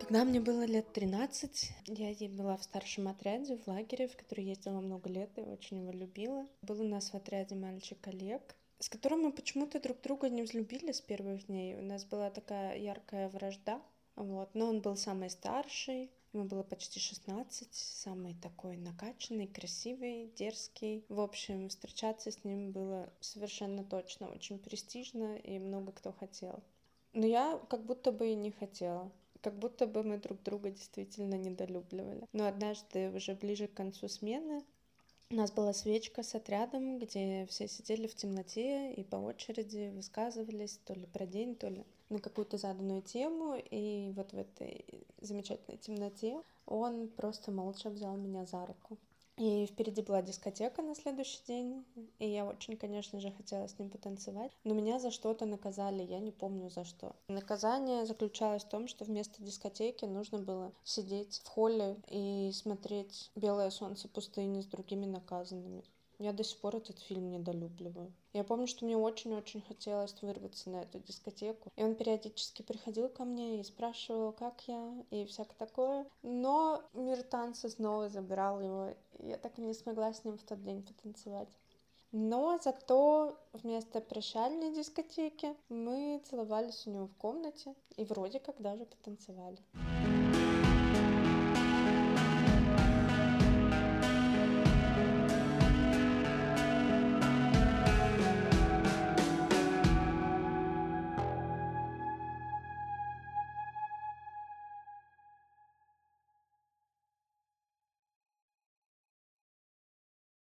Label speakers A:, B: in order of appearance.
A: Когда мне было лет 13, я была в старшем отряде в лагере, в который ездила много лет и очень его любила. Был у нас в отряде мальчик Олег, с которым мы почему-то друг друга не взлюбили с первых дней. У нас была такая яркая вражда, вот. Но он был самый старший, ему было почти 16, самый такой накачанный, красивый, дерзкий. В общем, встречаться с ним было совершенно точно очень престижно, и много кто хотел. Но я как будто бы и не хотела как будто бы мы друг друга действительно недолюбливали. Но однажды, уже ближе к концу смены, у нас была свечка с отрядом, где все сидели в темноте и по очереди высказывались то ли про день, то ли на какую-то заданную тему. И вот в этой замечательной темноте он просто молча взял меня за руку. И впереди была дискотека на следующий день, и я очень, конечно же, хотела с ним потанцевать, но меня за что-то наказали, я не помню за что. Наказание заключалось в том, что вместо дискотеки нужно было сидеть в холле и смотреть «Белое солнце пустыни» с другими наказанными. Я до сих пор этот фильм недолюбливаю. Я помню, что мне очень-очень хотелось вырваться на эту дискотеку. И он периодически приходил ко мне и спрашивал, как я, и всякое такое. Но мир танца снова забирал его. Я так и не смогла с ним в тот день потанцевать. Но зато вместо прощальной дискотеки мы целовались у него в комнате и вроде как даже потанцевали.